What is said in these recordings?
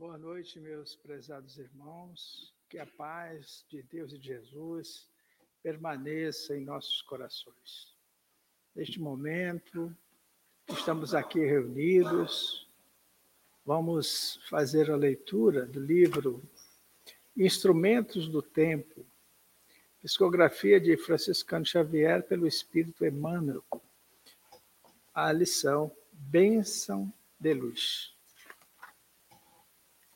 Boa noite, meus prezados irmãos. Que a paz de Deus e de Jesus permaneça em nossos corações. Neste momento, estamos aqui reunidos. Vamos fazer a leitura do livro Instrumentos do Tempo, psicografia de Franciscano Xavier pelo Espírito Emmanuel. A lição Bênção de Luz.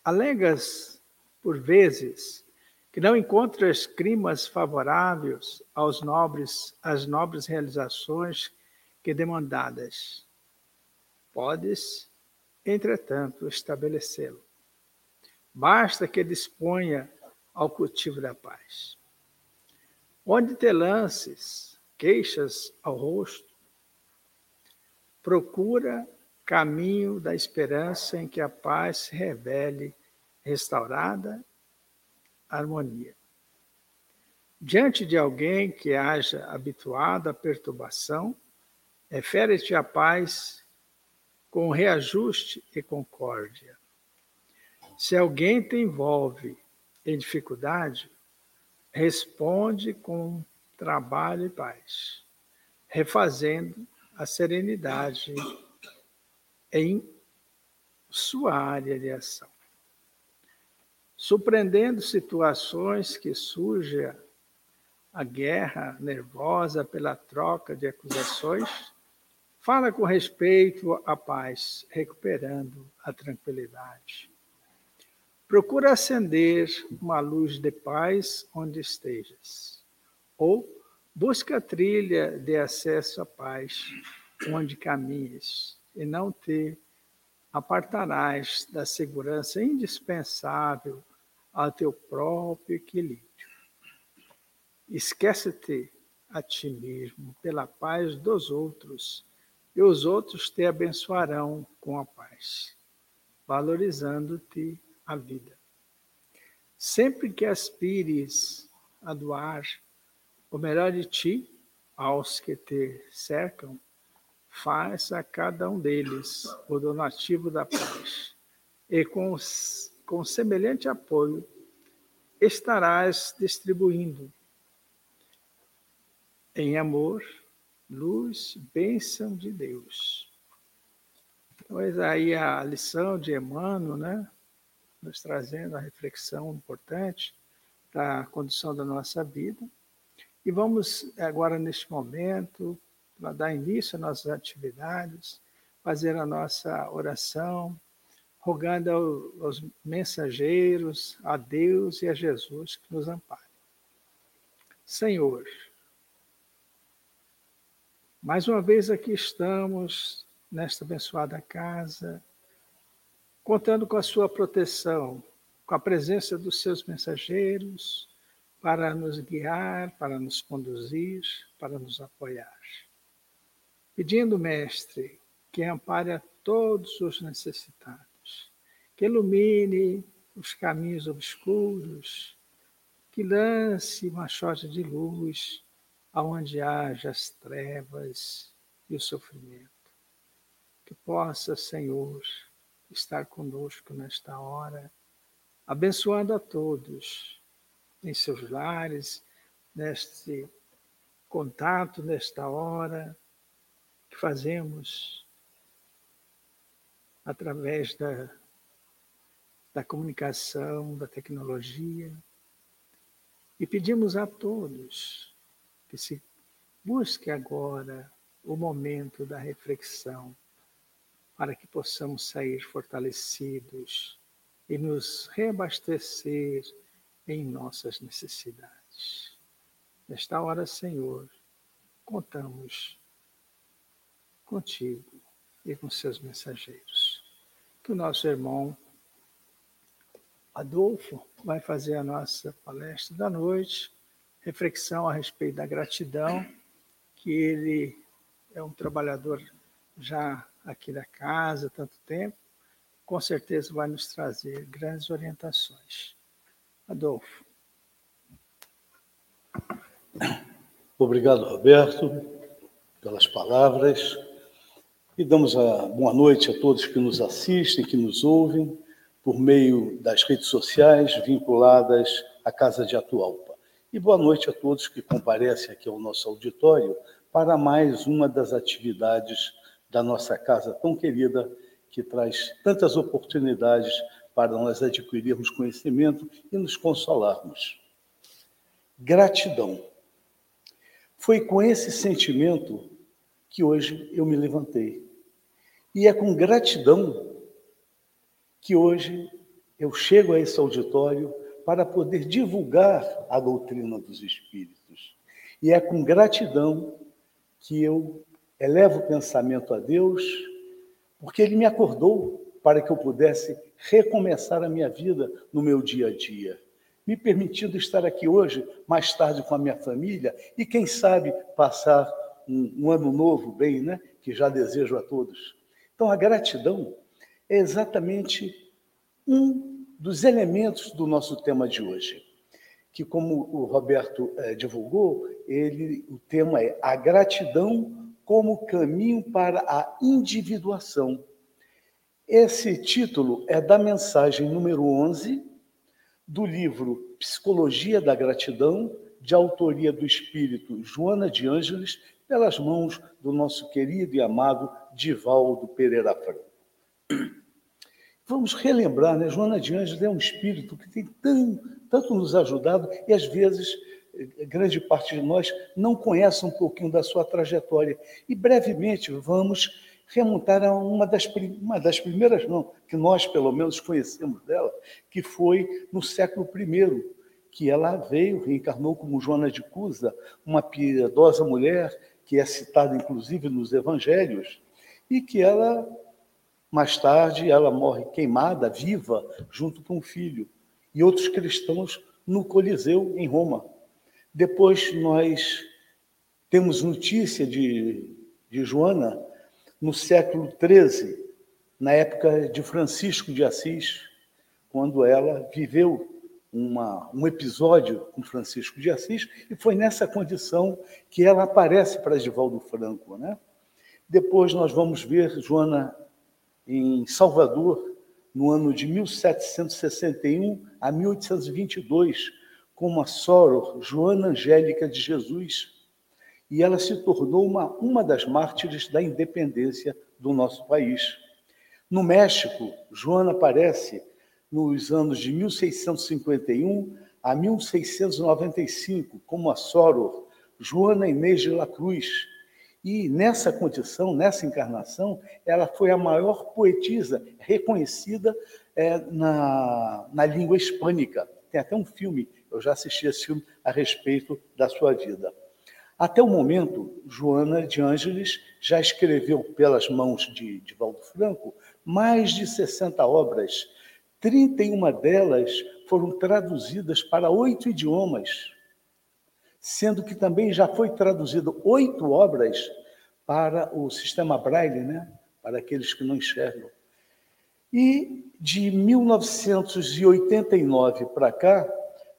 Alegas, por vezes, que não encontras climas favoráveis aos nobres, às nobres realizações que demandadas. Podes, entretanto, estabelecê-lo. Basta que disponha ao cultivo da paz. Onde te lances queixas ao rosto, procura caminho da esperança em que a paz se revele restaurada, harmonia. Diante de alguém que haja habituado à perturbação, refere-te a paz com reajuste e concórdia. Se alguém te envolve em dificuldade, responde com trabalho e paz, refazendo a serenidade em sua área de ação. Surpreendendo situações que surge a guerra nervosa pela troca de acusações, fala com respeito à paz, recuperando a tranquilidade. Procura acender uma luz de paz onde estejas, ou busca a trilha de acesso à paz onde caminhes e não te apartarás da segurança indispensável ao teu próprio equilíbrio. Esquece-te a ti mesmo pela paz dos outros, e os outros te abençoarão com a paz, valorizando-te a vida. Sempre que aspires a doar o melhor de ti aos que te cercam, faz a cada um deles o donativo da paz, e com, com semelhante apoio estarás distribuindo em amor, luz, bênção de Deus. Então, aí a lição de Emmanuel, né? Nos trazendo a reflexão importante da condição da nossa vida. E vamos agora, neste momento, para dar início às nossas atividades, fazer a nossa oração, rogando aos mensageiros, a Deus e a Jesus que nos amparem. Senhor, mais uma vez aqui estamos nesta abençoada casa, contando com a sua proteção, com a presença dos seus mensageiros, para nos guiar, para nos conduzir, para nos apoiar pedindo, Mestre, que ampare a todos os necessitados, que ilumine os caminhos obscuros, que lance uma chota de luz aonde haja as trevas e o sofrimento. Que possa, Senhor, estar conosco nesta hora, abençoando a todos em seus lares, neste contato, nesta hora, que fazemos através da, da comunicação, da tecnologia, e pedimos a todos que se busque agora o momento da reflexão, para que possamos sair fortalecidos e nos reabastecer em nossas necessidades. Nesta hora, Senhor, contamos contigo e com seus mensageiros. Que o nosso irmão Adolfo vai fazer a nossa palestra da noite, reflexão a respeito da gratidão, que ele é um trabalhador já aqui da casa há tanto tempo, com certeza vai nos trazer grandes orientações. Adolfo. Obrigado, Roberto, pelas palavras. E damos a boa noite a todos que nos assistem, que nos ouvem, por meio das redes sociais vinculadas à Casa de Atualpa. E boa noite a todos que comparecem aqui ao nosso auditório para mais uma das atividades da nossa casa tão querida, que traz tantas oportunidades para nós adquirirmos conhecimento e nos consolarmos. Gratidão. Foi com esse sentimento que hoje eu me levantei. E é com gratidão que hoje eu chego a esse auditório para poder divulgar a doutrina dos Espíritos. E é com gratidão que eu elevo o pensamento a Deus, porque Ele me acordou para que eu pudesse recomeçar a minha vida no meu dia a dia, me permitindo estar aqui hoje, mais tarde com a minha família e, quem sabe, passar um, um ano novo bem, né? Que já desejo a todos. Então, a gratidão é exatamente um dos elementos do nosso tema de hoje, que como o Roberto eh, divulgou, ele, o tema é a gratidão como caminho para a individuação. Esse título é da mensagem número 11 do livro Psicologia da Gratidão, de autoria do espírito Joana de Ângeles, pelas mãos do nosso querido e amado Divaldo Pereira Franco. Vamos relembrar, né? Joana de Anjos é um espírito que tem tão, tanto nos ajudado e às vezes grande parte de nós não conhece um pouquinho da sua trajetória. E brevemente vamos remontar a uma das, uma das primeiras, não, que nós pelo menos conhecemos dela, que foi no século I, que ela veio, reencarnou como Joana de Cusa, uma piedosa mulher que é citada inclusive nos evangelhos, e que ela mais tarde, ela morre queimada, viva, junto com o filho, e outros cristãos no Coliseu, em Roma. Depois nós temos notícia de, de Joana no século XIII, na época de Francisco de Assis, quando ela viveu uma, um episódio com Francisco de Assis, e foi nessa condição que ela aparece para Edivaldo Franco. Né? Depois nós vamos ver Joana em Salvador, no ano de 1761 a 1822, com a Soror Joana Angélica de Jesus, e ela se tornou uma, uma das mártires da independência do nosso país. No México, Joana aparece nos anos de 1651 a 1695 como a Soror Joana Inês de la Cruz, e nessa condição, nessa encarnação, ela foi a maior poetisa reconhecida é, na, na língua hispânica. Tem até um filme, eu já assisti esse filme a respeito da sua vida. Até o momento, Joana de Ângeles já escreveu pelas mãos de, de Valdo Franco mais de 60 obras. 31 delas foram traduzidas para oito idiomas sendo que também já foi traduzido oito obras para o sistema Braille, né? para aqueles que não enxergam. E de 1989 para cá,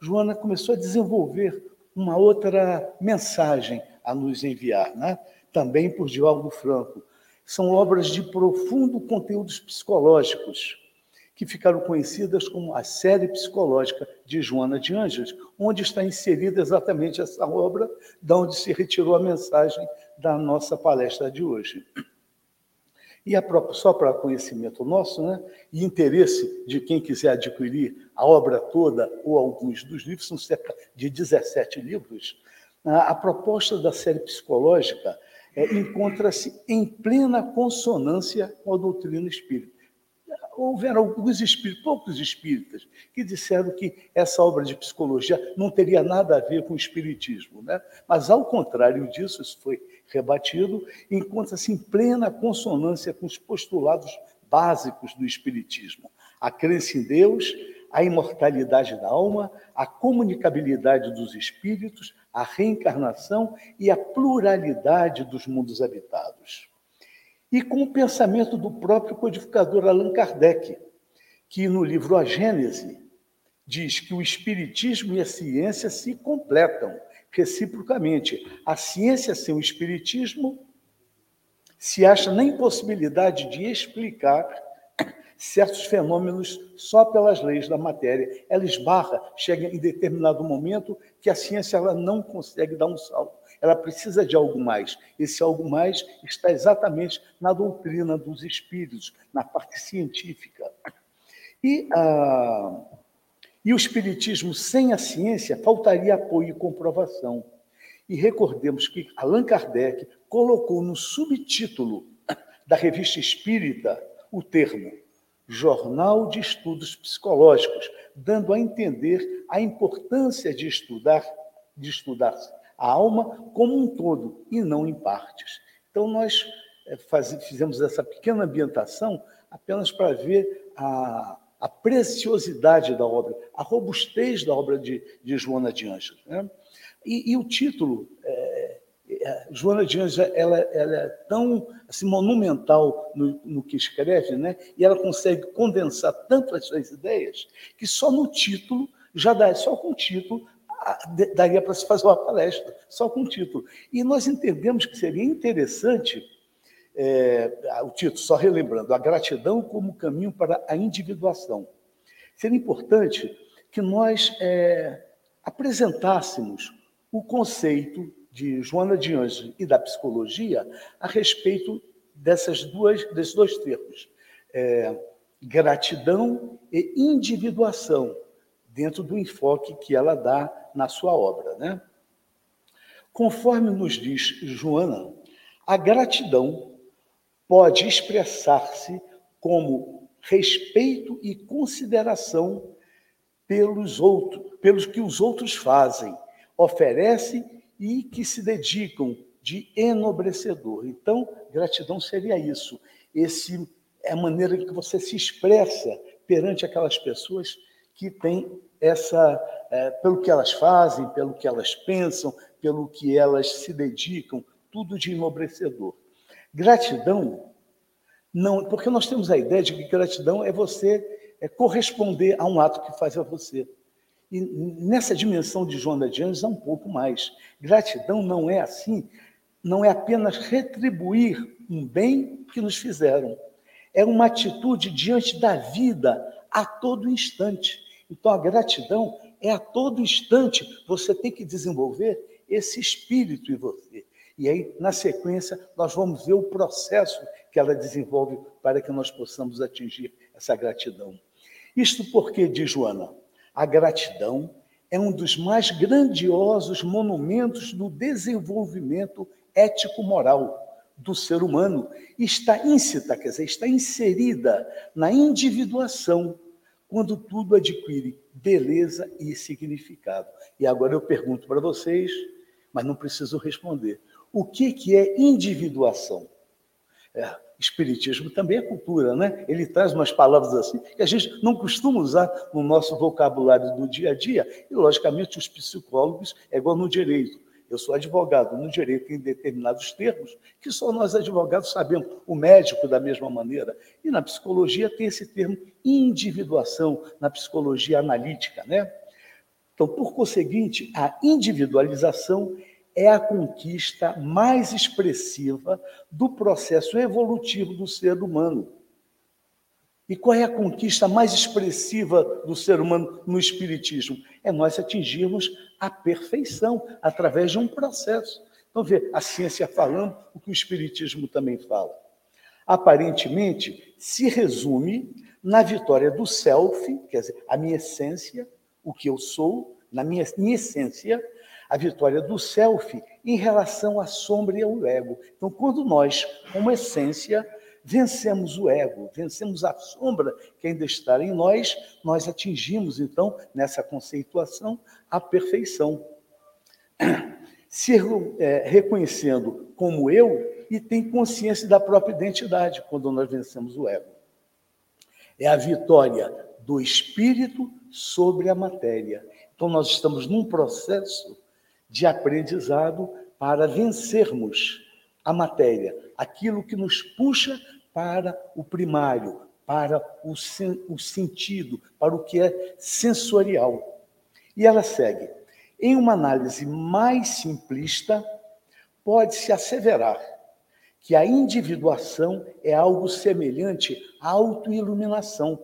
Joana começou a desenvolver uma outra mensagem a nos enviar, né? também por Divaldo Franco. São obras de profundo conteúdos psicológicos, que ficaram conhecidas como a série psicológica de Joana de Ângeles, onde está inserida exatamente essa obra, da onde se retirou a mensagem da nossa palestra de hoje. E própria, só para conhecimento nosso, né, e interesse de quem quiser adquirir a obra toda ou alguns dos livros, são cerca de 17 livros, a, a proposta da série psicológica é, encontra-se em plena consonância com a doutrina espírita houveram alguns espíritos, poucos espíritas, que disseram que essa obra de psicologia não teria nada a ver com o espiritismo. Né? Mas, ao contrário disso, isso foi rebatido, encontra-se em plena consonância com os postulados básicos do espiritismo. A crença em Deus, a imortalidade da alma, a comunicabilidade dos espíritos, a reencarnação e a pluralidade dos mundos habitados e com o pensamento do próprio codificador Allan Kardec, que no livro A Gênese diz que o espiritismo e a ciência se completam reciprocamente. A ciência sem o espiritismo se acha na impossibilidade de explicar certos fenômenos só pelas leis da matéria. Ela esbarra, chega em determinado momento que a ciência ela não consegue dar um salto. Ela precisa de algo mais. Esse algo mais está exatamente na doutrina dos espíritos, na parte científica. E, ah, e o espiritismo sem a ciência faltaria apoio e comprovação. E recordemos que Allan Kardec colocou no subtítulo da revista espírita o termo Jornal de Estudos Psicológicos, dando a entender a importância de estudar, de estudar a alma como um todo e não em partes. Então nós faz, fizemos essa pequena ambientação apenas para ver a, a preciosidade da obra, a robustez da obra de, de Joana de Ângeles. Né? E, e, o título é, é, Joana de Anjos ela, ela é tão assim, monumental no, no, que escreve, né? e ela consegue condensar tanto as suas ideias, que só no título, já dá, só com o título, daria para se fazer uma palestra, só com o título. E nós entendemos que seria interessante, é, o título, só relembrando, a gratidão como caminho para a individuação. Seria importante que nós é, apresentássemos o conceito de Joana de Anjos e da psicologia a respeito dessas duas, desses dois termos, é, gratidão e individuação, dentro do enfoque que ela dá na sua obra. Né? Conforme nos diz Joana, a gratidão pode expressar-se como respeito e consideração pelos outros, pelos que os outros fazem, oferecem e que se dedicam de enobrecedor. Então, gratidão seria isso. Esse é a maneira que você se expressa perante aquelas pessoas que têm essa, é, pelo que elas fazem, pelo que elas pensam, pelo que elas se dedicam, tudo de enobrecedor. Gratidão não, porque nós temos a ideia de que gratidão é você é corresponder a um ato que faz a você. E nessa dimensão de Joana de Anjos é um pouco mais. Gratidão não é assim, não é apenas retribuir um bem que nos fizeram. É uma atitude diante da vida a todo instante. Então a gratidão é a todo instante você tem que desenvolver esse espírito em você. E aí, na sequência, nós vamos ver o processo que ela desenvolve para que nós possamos atingir essa gratidão. Isto porque, diz Joana, a gratidão é um dos mais grandiosos monumentos do desenvolvimento ético-moral do ser humano. Está íncita, quer dizer, está inserida na individuação, quando tudo adquire beleza e significado. E agora eu pergunto para vocês, mas não preciso responder: o que, que é individuação? É, Espiritismo também é cultura, né? Ele traz umas palavras assim que a gente não costuma usar no nosso vocabulário do dia a dia. E, logicamente, os psicólogos é igual no direito. Eu sou advogado, no direito tem determinados termos que só nós advogados sabemos, o médico da mesma maneira. E na psicologia tem esse termo individuação, na psicologia analítica, né? Então, por conseguinte, a individualização é a conquista mais expressiva do processo evolutivo do ser humano. E qual é a conquista mais expressiva do ser humano no Espiritismo? É nós atingirmos a perfeição através de um processo. Então, vê, a ciência falando o que o Espiritismo também fala. Aparentemente, se resume na vitória do self, quer dizer, a minha essência, o que eu sou, na minha, minha essência, a vitória do self em relação à sombra e ao ego. Então, quando nós, como essência, vencemos o ego, vencemos a sombra que ainda está em nós, nós atingimos, então, nessa conceituação, a perfeição. Se é, reconhecendo como eu e tem consciência da própria identidade quando nós vencemos o ego. É a vitória do espírito sobre a matéria. Então, nós estamos num processo de aprendizado para vencermos a matéria, aquilo que nos puxa para o primário, para o, sen o sentido, para o que é sensorial. E ela segue. Em uma análise mais simplista, pode-se asseverar que a individuação é algo semelhante à autoiluminação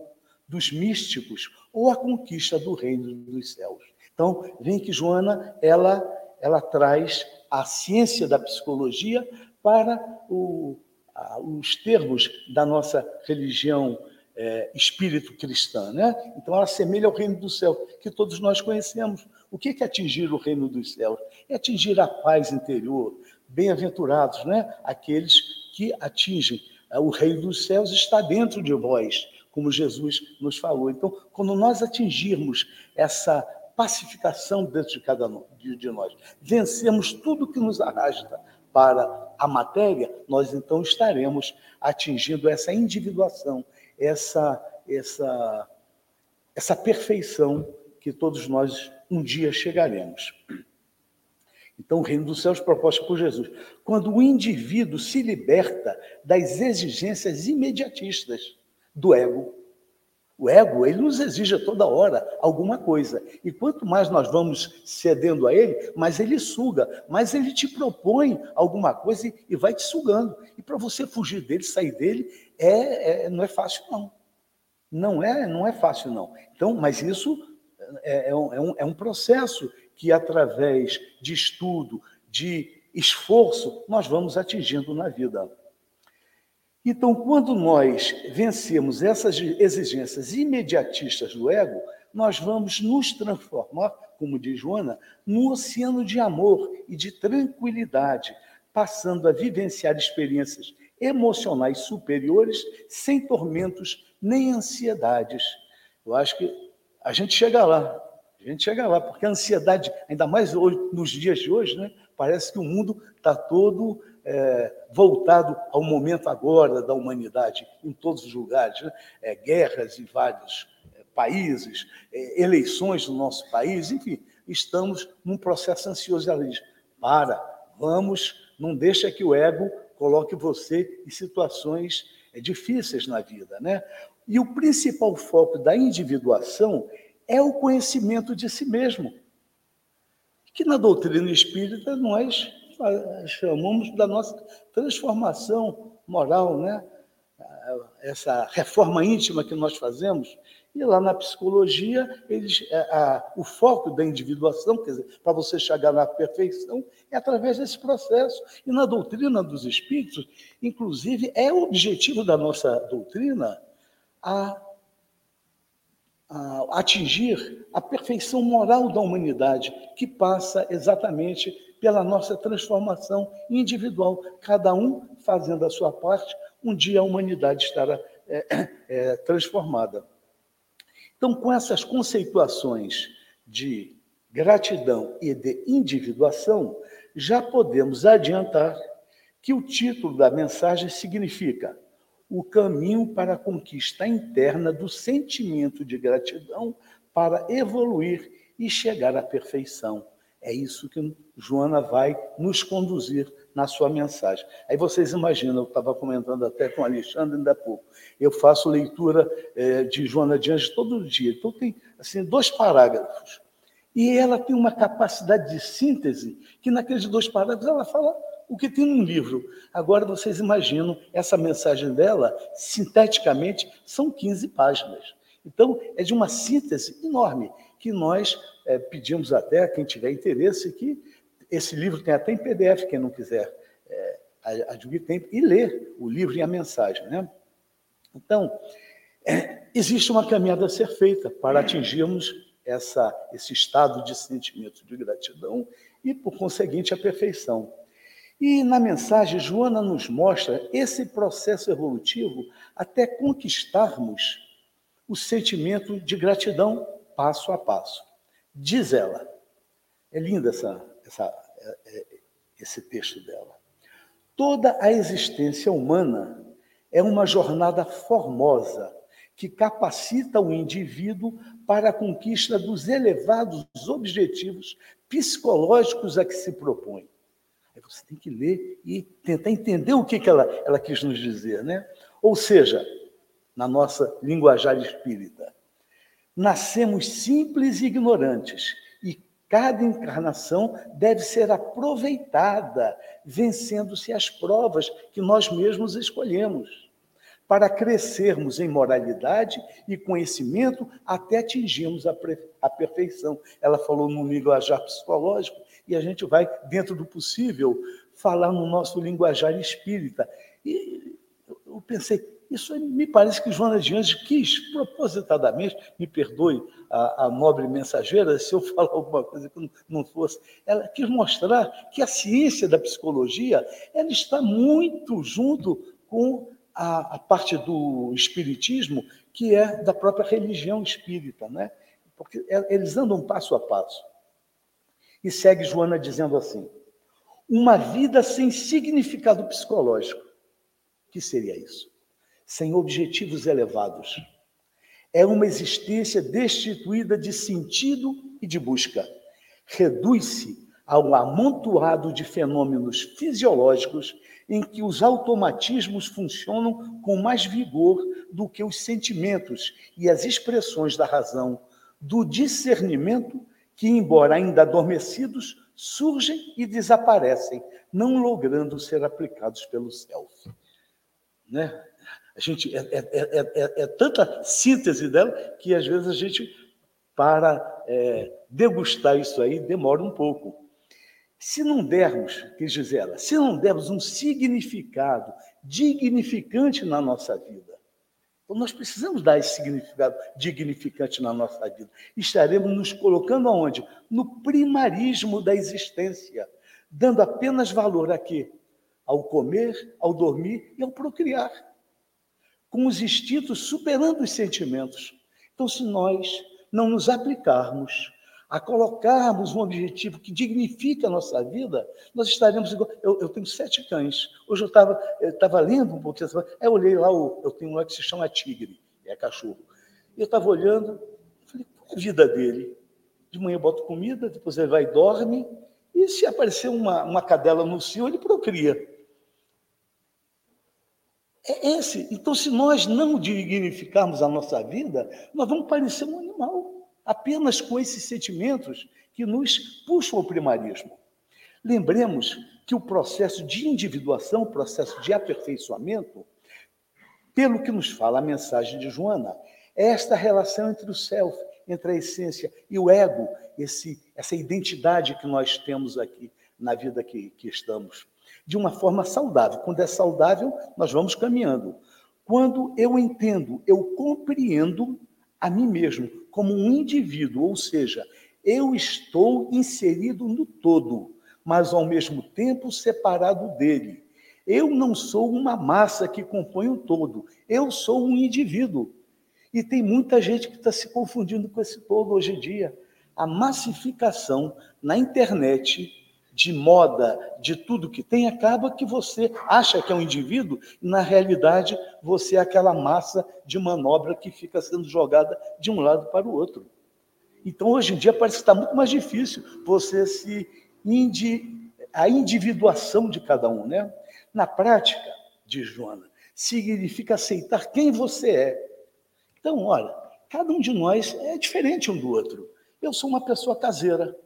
dos místicos ou à conquista do reino dos céus. Então, vem que Joana, ela, ela traz a ciência da psicologia para o, a, os termos da nossa religião é, espírito cristã. Né? Então, ela assemelha ao reino do céu, que todos nós conhecemos. O que é atingir o reino dos céus? É atingir a paz interior. Bem-aventurados, né? aqueles que atingem. O reino dos céus está dentro de vós, como Jesus nos falou. Então, quando nós atingirmos essa pacificação dentro de cada um de nós, vencemos tudo que nos arrasta para a matéria, nós então estaremos atingindo essa individuação, essa, essa, essa perfeição que todos nós um dia chegaremos. Então, o reino dos céus proposto por Jesus. Quando o indivíduo se liberta das exigências imediatistas do ego. O ego, ele nos exige toda hora alguma coisa. E quanto mais nós vamos cedendo a ele, mais ele suga, mais ele te propõe alguma coisa e vai te sugando. E para você fugir dele, sair dele, é, é, não é fácil, não. Não é, não é fácil, não. Então, mas isso é, é, um, é, um, é um processo que, através de estudo, de esforço, nós vamos atingindo na vida. Então, quando nós vencemos essas exigências imediatistas do ego, nós vamos nos transformar, como diz Joana, num oceano de amor e de tranquilidade, passando a vivenciar experiências emocionais superiores sem tormentos nem ansiedades. Eu acho que a gente chega lá, a gente chega lá, porque a ansiedade, ainda mais hoje, nos dias de hoje, né, parece que o mundo está todo é, voltado ao momento agora da humanidade, em todos os lugares. Né? É, guerras em vários é, países, é, eleições no nosso país, enfim, estamos num processo ansioso. Ela diz, para, vamos, não deixa que o ego coloque você em situações é, difíceis na vida. Né? E o principal foco da individuação é o conhecimento de si mesmo, que na doutrina espírita nós chamamos da nossa transformação moral, né? essa reforma íntima que nós fazemos. E lá na psicologia, eles, é, a, o foco da individuação, quer dizer, para você chegar na perfeição, é através desse processo. E na doutrina dos espíritos, inclusive, é o objetivo da nossa doutrina a, a atingir a perfeição moral da humanidade, que passa exatamente pela nossa transformação individual, cada um fazendo a sua parte, um dia a humanidade estará é, é, transformada. Então, com essas conceituações de gratidão e de individuação, já podemos adiantar que o título da mensagem significa o caminho para a conquista interna do sentimento de gratidão para evoluir e chegar à perfeição. É isso que Joana vai nos conduzir na sua mensagem. Aí vocês imaginam, eu estava comentando até com o Alexandre ainda há pouco, eu faço leitura é, de Joana de Anjos todo dia, então tem assim, dois parágrafos. E ela tem uma capacidade de síntese que naqueles dois parágrafos ela fala o que tem num livro. Agora vocês imaginam essa mensagem dela, sinteticamente, são 15 páginas. Então, é de uma síntese enorme que nós é, pedimos até a quem tiver interesse que esse livro tem até em PDF, quem não quiser é, adquirir tempo, e ler o livro e a mensagem. Né? Então, é, existe uma caminhada a ser feita para atingirmos essa, esse estado de sentimento de gratidão e, por conseguinte, a perfeição. E na mensagem, Joana nos mostra esse processo evolutivo até conquistarmos o sentimento de gratidão passo a passo. Diz ela, é linda essa, essa, é, é, esse texto dela. Toda a existência humana é uma jornada formosa que capacita o indivíduo para a conquista dos elevados objetivos psicológicos a que se propõe. Aí você tem que ler e tentar entender o que, que ela, ela quis nos dizer. Né? Ou seja, na nossa linguajar espírita, nascemos simples e ignorantes Cada encarnação deve ser aproveitada, vencendo-se as provas que nós mesmos escolhemos, para crescermos em moralidade e conhecimento até atingirmos a, a perfeição. Ela falou no linguajar psicológico e a gente vai, dentro do possível, falar no nosso linguajar espírita. E eu pensei, isso me parece que Joana de Anjos quis, propositadamente, me perdoe a, a, nobre mensageira se eu falar alguma coisa que não fosse, ela quis mostrar que a ciência da psicologia ela está muito junto com a, a parte do espiritismo, que é da própria religião espírita, né? porque é, eles andam passo a passo. E segue Joana dizendo assim: uma vida sem significado psicológico. O que seria isso? Sem objetivos elevados. É uma existência destituída de sentido e de busca. Reduz-se ao amontoado de fenômenos fisiológicos em que os automatismos funcionam com mais vigor do que os sentimentos e as expressões da razão, do discernimento que, embora ainda adormecidos, surgem e desaparecem, não logrando ser aplicados pelo self. Né? A gente, é, é, é, é, tanta síntese dela que às vezes a gente, para degustar isso aí, demora um pouco. Se não dermos, quis dizer ela, se não dermos um significado dignificante na nossa vida, então nós precisamos dar esse significado dignificante na nossa vida. Estaremos nos colocando aonde? No primarismo da existência, dando apenas valor a quê? Ao comer, ao dormir e ao procriar com os instintos superando os sentimentos. Então, se nós não nos aplicarmos a colocarmos um objetivo que dignifica a nossa vida, nós estaremos igual. Eu, eu tenho sete cães. Hoje eu estava lendo um pouquinho, eu olhei lá, eu tenho um que se chama Tigre, é cachorro. Eu estava olhando, falei, qual é a vida dele? De manhã eu boto comida, depois ele vai e dorme, e se aparecer uma, uma cadela no cio, ele procria. É esse. Então, se nós não dignificarmos a nossa vida, nós vamos parecer um animal, apenas com esses sentimentos que nos puxam ao primarismo. Lembremos que o processo de individuação, o processo de aperfeiçoamento, pelo que nos fala a mensagem de Joana, é esta relação entre o self, entre a essência e o ego, esse, essa identidade que nós temos aqui na vida que, que estamos de uma forma saudável. Quando é saudável, nós vamos caminhando. Quando eu entendo, eu compreendo a mim mesmo como um indivíduo, ou seja, eu estou inserido no todo, mas ao mesmo tempo separado dele. Eu não sou uma massa que compõe o um todo, eu sou um indivíduo. E tem muita gente que está se confundindo com esse todo hoje em dia. A massificação na internet de moda, de tudo que tem, acaba que você acha que é um indivíduo, e na realidade você é aquela massa de manobra que fica sendo jogada de um lado para o outro. Então, hoje em dia, parece que está muito mais difícil você se. Indi... a individuação de cada um, né? Na prática, diz Joana, significa aceitar quem você é. Então, olha, cada um de nós é diferente um do outro. Eu sou uma pessoa caseira,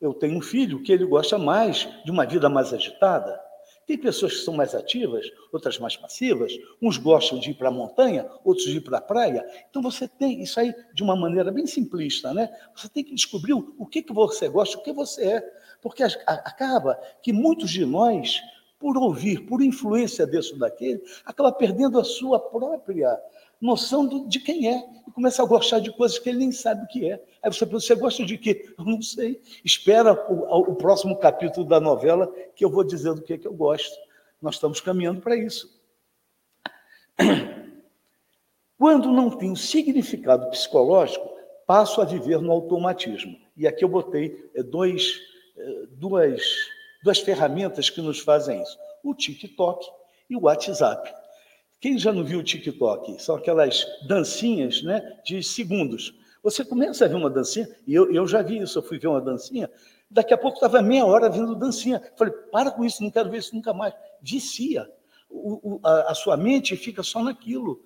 eu tenho um filho que ele gosta mais de uma vida mais agitada. Tem pessoas que são mais ativas, outras mais passivas. Uns gostam de ir para a montanha, outros de ir para a praia. Então você tem isso aí de uma maneira bem simplista, né? Você tem que descobrir o que, que você gosta, o que você é. Porque acaba que muitos de nós, por ouvir, por influência desse ou daquele, acaba perdendo a sua própria noção do, de quem é e começa a gostar de coisas que ele nem sabe o que é. Aí você pergunta, você gosta de quê? Eu não sei. Espera o, o próximo capítulo da novela que eu vou dizer do que, é que eu gosto. Nós estamos caminhando para isso. Quando não tenho significado psicológico, passo a viver no automatismo. E aqui eu botei é, dois, é, duas, duas ferramentas que nos fazem isso: o TikTok e o WhatsApp. Quem já não viu o TikTok? São aquelas dancinhas né, de segundos. Você começa a ver uma dancinha, e eu, eu já vi isso, eu fui ver uma dancinha, daqui a pouco estava meia hora vendo dancinha. Falei, para com isso, não quero ver isso nunca mais. Vicia. O, o, a, a, sua mente fica só naquilo.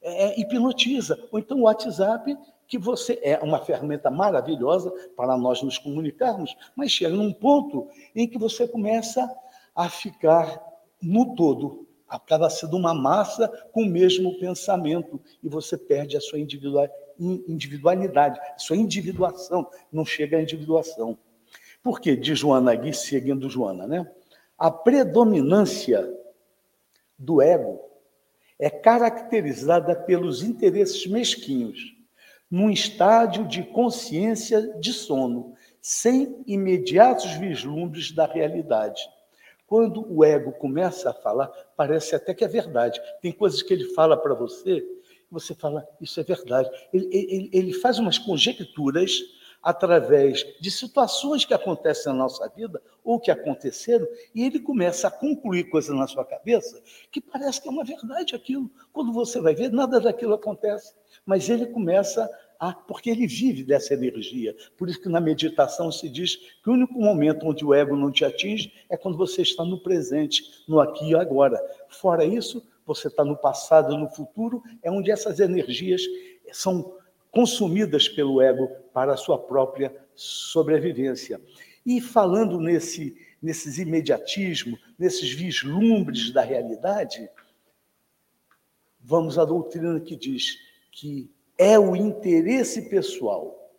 É, é, hipnotiza. Ou então o WhatsApp que você é uma ferramenta maravilhosa para nós nos comunicarmos, mas chega num ponto em que você começa a ficar no todo, acaba sendo uma massa com o mesmo pensamento e você perde a sua individualidade, sua individuação, não chega à individuação. Por quê? De Joana aqui, seguindo Joana, né? A predominância do ego é caracterizada pelos interesses mesquinhos, num estádio de consciência de sono, sem imediatos vislumbres da realidade. Quando o ego começa a falar, parece até que é verdade. Tem coisas que ele fala para você, e você fala, isso é verdade. Ele, ele, ele faz umas conjecturas através de situações que acontecem na nossa vida ou que aconteceram, e ele começa a concluir coisas na sua cabeça que parece que é uma verdade aquilo. Quando você vai ver, nada daquilo acontece. Mas ele começa a. Porque ele vive dessa energia. Por isso que na meditação se diz que o único momento onde o ego não te atinge é quando você está no presente, no aqui e agora. Fora isso, você está no passado, no futuro, é onde essas energias são consumidas pelo ego para a sua própria sobrevivência. E falando nesse, nesses imediatismos, nesses vislumbres da realidade, vamos à doutrina que diz que é o interesse pessoal,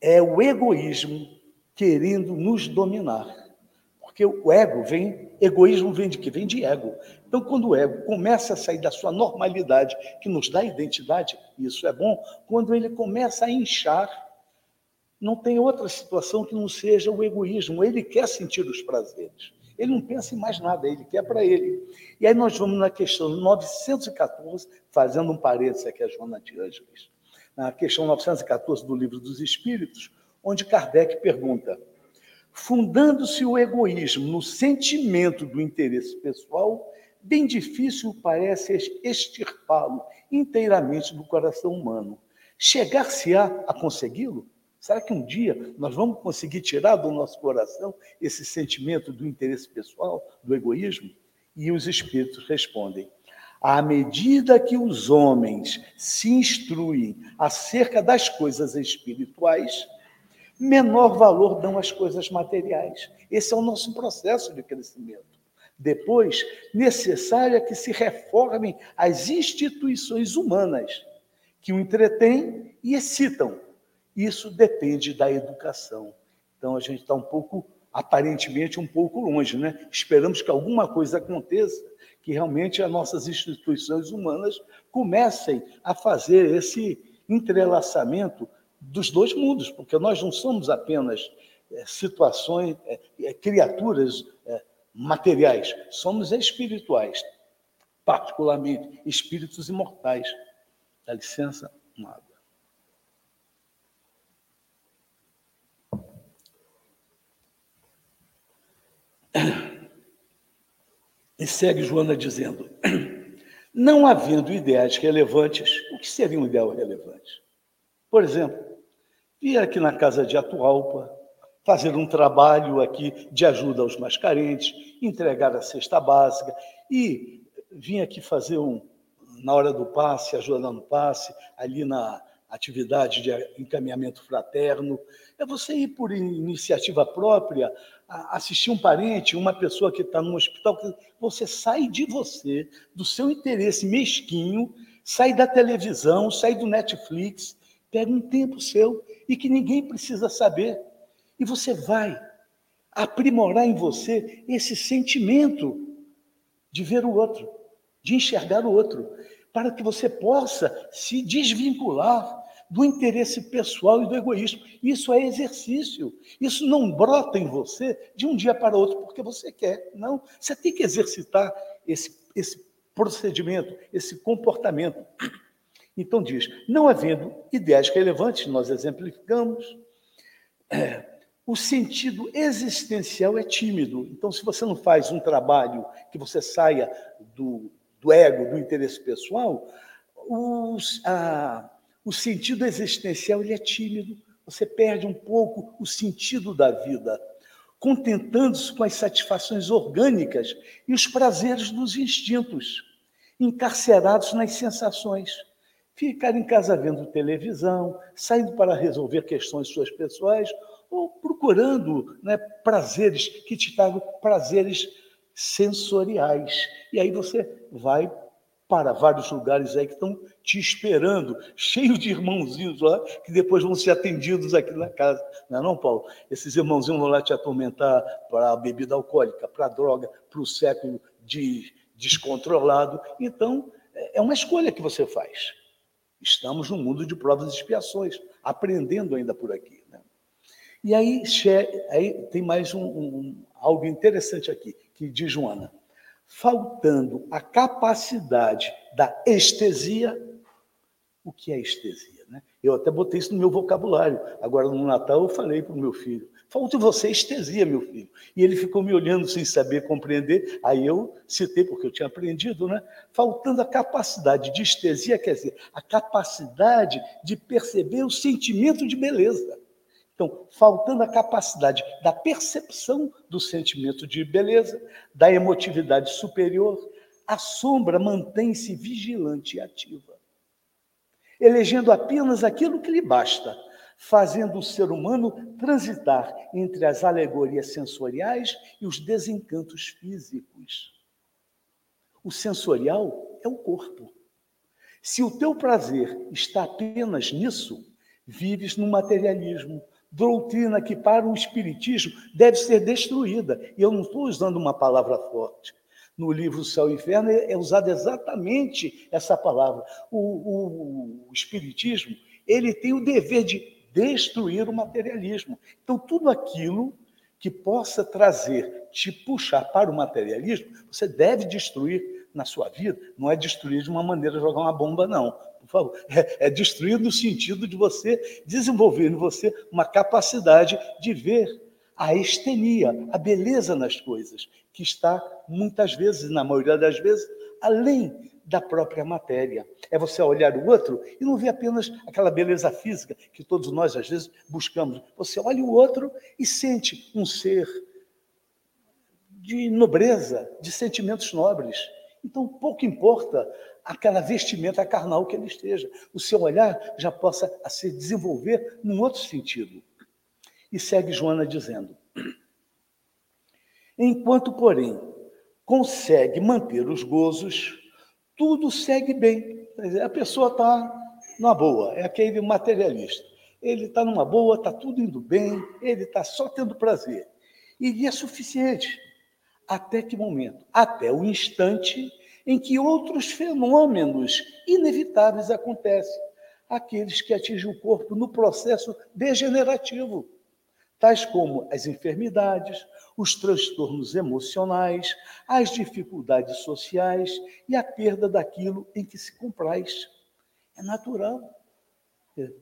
é o egoísmo querendo nos dominar. Porque o ego vem, egoísmo vem de que? Vem de ego. Então, quando o ego começa a sair da sua normalidade, que nos dá identidade, isso é bom, quando ele começa a inchar, não tem outra situação que não seja o egoísmo. Ele quer sentir os prazeres. Ele não pensa em mais nada, ele quer para ele. E aí nós vamos na questão 914, fazendo um parênteses aqui a Joana de Ângeles, na questão 914 do Livro dos Espíritos, onde Kardec pergunta: Fundando-se o egoísmo no sentimento do interesse pessoal, bem difícil parece extirpá-lo inteiramente do coração humano. Chegar-se-á a consegui-lo? Será que um dia nós vamos conseguir tirar do nosso coração esse sentimento do interesse pessoal, do egoísmo? E os espíritos respondem: à medida que os homens se instruem acerca das coisas espirituais, menor valor dão às coisas materiais. Esse é o nosso processo de crescimento. Depois, necessário é que se reformem as instituições humanas que o entretêm e excitam. Isso depende da educação. Então, a gente está um pouco, aparentemente, um pouco longe, né? Esperamos que alguma coisa aconteça, que realmente as nossas instituições humanas comecem a fazer esse entrelaçamento dos dois mundos, porque nós não somos apenas é, situações, é, é, criaturas materiais, somos espirituais, particularmente espíritos imortais. Dá licença, uma água. E segue Joana dizendo: não havendo ideais relevantes, o que seria um ideal relevante? Por exemplo, vir aqui na casa de Atualpa, fazer um trabalho aqui de ajuda aos mais carentes, entregar a cesta básica e vim aqui fazer um, na hora do passe, ajudar no passe, ali na atividade de encaminhamento fraterno. É você ir por iniciativa própria, assistir um parente, uma pessoa que está no hospital, você sai de você, do seu interesse mesquinho, sai da televisão, sai do Netflix, Pega um tempo seu e que ninguém precisa saber. E você vai aprimorar em você esse sentimento de ver o outro, de enxergar o outro, para que você possa se desvincular do interesse pessoal e do egoísmo. Isso é exercício. Isso não brota em você de um dia para outro porque você quer. Não. Você tem que exercitar esse, esse procedimento, esse comportamento. Então diz, não havendo ideias relevantes, nós exemplificamos, é, o sentido existencial é tímido. Então, se você não faz um trabalho que você saia do, do ego, do interesse pessoal, os, a, o sentido existencial ele é tímido. Você perde um pouco o sentido da vida, contentando-se com as satisfações orgânicas e os prazeres dos instintos, encarcerados nas sensações ficar em casa vendo televisão, saindo para resolver questões suas pessoais ou procurando né, prazeres que te tragam prazeres sensoriais. E aí você vai para vários lugares aí que estão te esperando, cheio de irmãozinhos lá, que depois vão ser atendidos aqui na casa. Não é não, Paulo? Esses irmãozinhos vão lá te atormentar para a bebida alcoólica, para a droga, para o século de descontrolado. Então, é uma escolha que você faz. Estamos no mundo de provas e expiações, aprendendo ainda por aqui. Né? E aí, aí tem mais um, um, algo interessante aqui, que diz Joana faltando a capacidade da estesia. O que é estesia? Né? Eu até botei isso no meu vocabulário. Agora, no Natal, eu falei para o meu filho: falta você estesia, meu filho. E ele ficou me olhando sem saber compreender. Aí eu citei, porque eu tinha aprendido, né? Faltando a capacidade de estesia, quer dizer, a capacidade de perceber o sentimento de beleza. Então, faltando a capacidade da percepção do sentimento de beleza, da emotividade superior, a sombra mantém-se vigilante e ativa, elegendo apenas aquilo que lhe basta, fazendo o ser humano transitar entre as alegorias sensoriais e os desencantos físicos. O sensorial é o corpo. Se o teu prazer está apenas nisso, vives no materialismo, doutrina que para o Espiritismo deve ser destruída. E eu não estou usando uma palavra forte. No livro Céu e Inferno é usada exatamente essa palavra. O, o, o Espiritismo ele tem o dever de destruir o materialismo. Então, tudo aquilo que possa trazer, te puxar para o materialismo, você deve destruir na sua vida. Não é destruir de uma maneira de jogar uma bomba, não por favor. É, é destruir no sentido de você desenvolver em você uma capacidade de ver a estenia, a beleza nas coisas, que está muitas vezes, na maioria das vezes, além da própria matéria. É você olhar o outro e não ver apenas aquela beleza física que todos nós às vezes buscamos. Você olha o outro e sente um ser de nobreza, de sentimentos nobres. Então, pouco importa aquela vestimenta carnal que ele esteja. O seu olhar já possa se desenvolver num outro sentido. E segue Joana dizendo: Enquanto, porém, consegue manter os gozos, tudo segue bem. A pessoa está numa boa, é aquele materialista. Ele está numa boa, está tudo indo bem, ele está só tendo prazer. E é suficiente. Até que momento? Até o instante em que outros fenômenos inevitáveis acontecem, aqueles que atingem o corpo no processo degenerativo, tais como as enfermidades, os transtornos emocionais, as dificuldades sociais e a perda daquilo em que se compraz. É natural.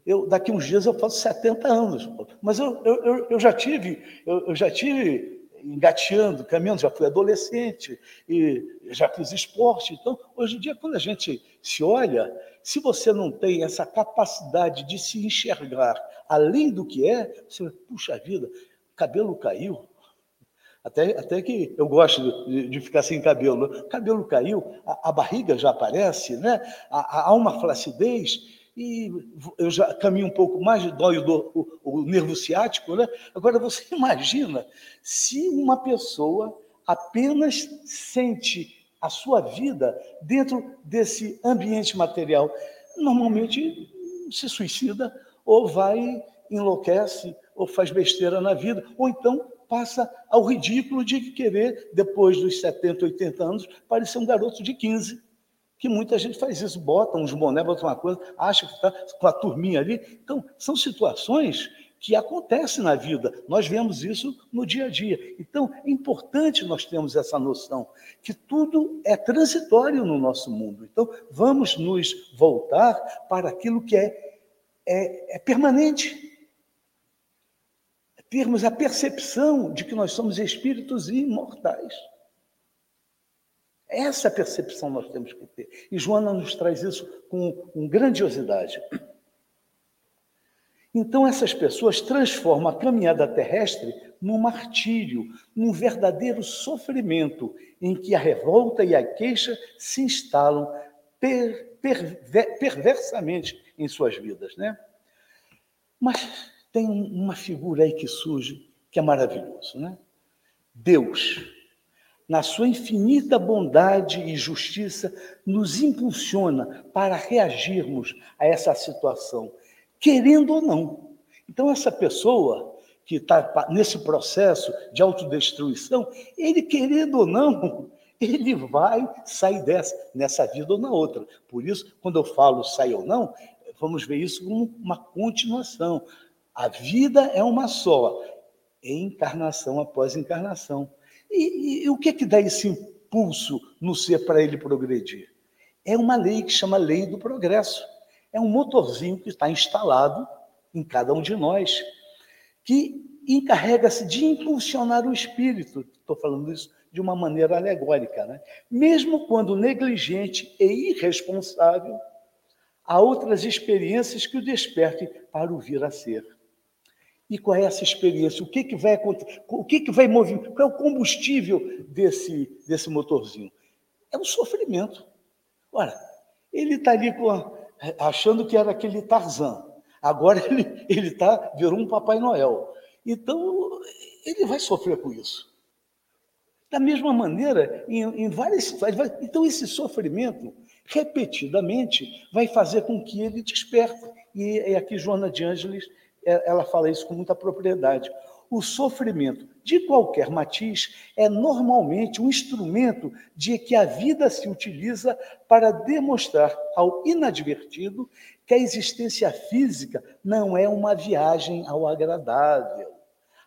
Eu, daqui uns dias eu faço 70 anos, mas eu, eu, eu já tive, eu, eu já tive engateando, caminhando, já fui adolescente e já fiz esporte. Então, hoje em dia, quando a gente se olha, se você não tem essa capacidade de se enxergar além do que é, você puxa vida, cabelo caiu. Até, até que eu gosto de, de ficar sem cabelo. O cabelo caiu, a, a barriga já aparece, né? há, há uma flacidez e eu já caminho um pouco mais, dói o, o, o nervo ciático, né? Agora você imagina se uma pessoa apenas sente a sua vida dentro desse ambiente material, normalmente se suicida ou vai enlouquece ou faz besteira na vida, ou então passa ao ridículo de querer, depois dos 70, 80 anos, parecer um garoto de 15 que muita gente faz isso, bota uns boné, bota uma coisa, acha que está com a turminha ali. Então, são situações que acontecem na vida. Nós vemos isso no dia a dia. Então, é importante nós termos essa noção que tudo é transitório no nosso mundo. Então, vamos nos voltar para aquilo que é, é, é permanente. É termos a percepção de que nós somos espíritos imortais. Essa percepção nós temos que ter. E Joana nos traz isso com, com grandiosidade. Então, essas pessoas transformam a caminhada terrestre num martírio, num verdadeiro sofrimento, em que a revolta e a queixa se instalam per perversamente em suas vidas, né? Mas tem uma figura aí que surge que é maravilhoso, né? Deus, na sua infinita bondade e justiça, nos impulsiona para reagirmos a essa situação, querendo ou não. Então, essa pessoa que está nesse processo de autodestruição, ele querendo ou não, ele vai sair dessa, nessa vida ou na outra. Por isso, quando eu falo sair ou não, vamos ver isso como uma continuação. A vida é uma só, encarnação após encarnação. E, e, e o que é que dá esse impulso no ser para ele progredir? É uma lei que chama lei do progresso. É um motorzinho que está instalado em cada um de nós, que encarrega-se de impulsionar o espírito. Estou falando isso de uma maneira alegórica, né? Mesmo quando negligente e irresponsável, há outras experiências que o despertem para o vir a ser. E qual é essa experiência? O que, que vai acontecer? O que, que vai mover? Qual é o combustível desse, desse motorzinho? É o sofrimento. Ora, ele está ali a, achando que era aquele Tarzan. Agora ele, ele tá, virou um Papai Noel. Então, ele vai sofrer com isso. Da mesma maneira, em, em várias situações. Então, esse sofrimento, repetidamente, vai fazer com que ele desperte. E, e aqui Joana de Ângeles, é, ela fala isso com muita propriedade. O sofrimento, de qualquer matiz, é normalmente um instrumento de que a vida se utiliza para demonstrar ao inadvertido que a existência física não é uma viagem ao agradável,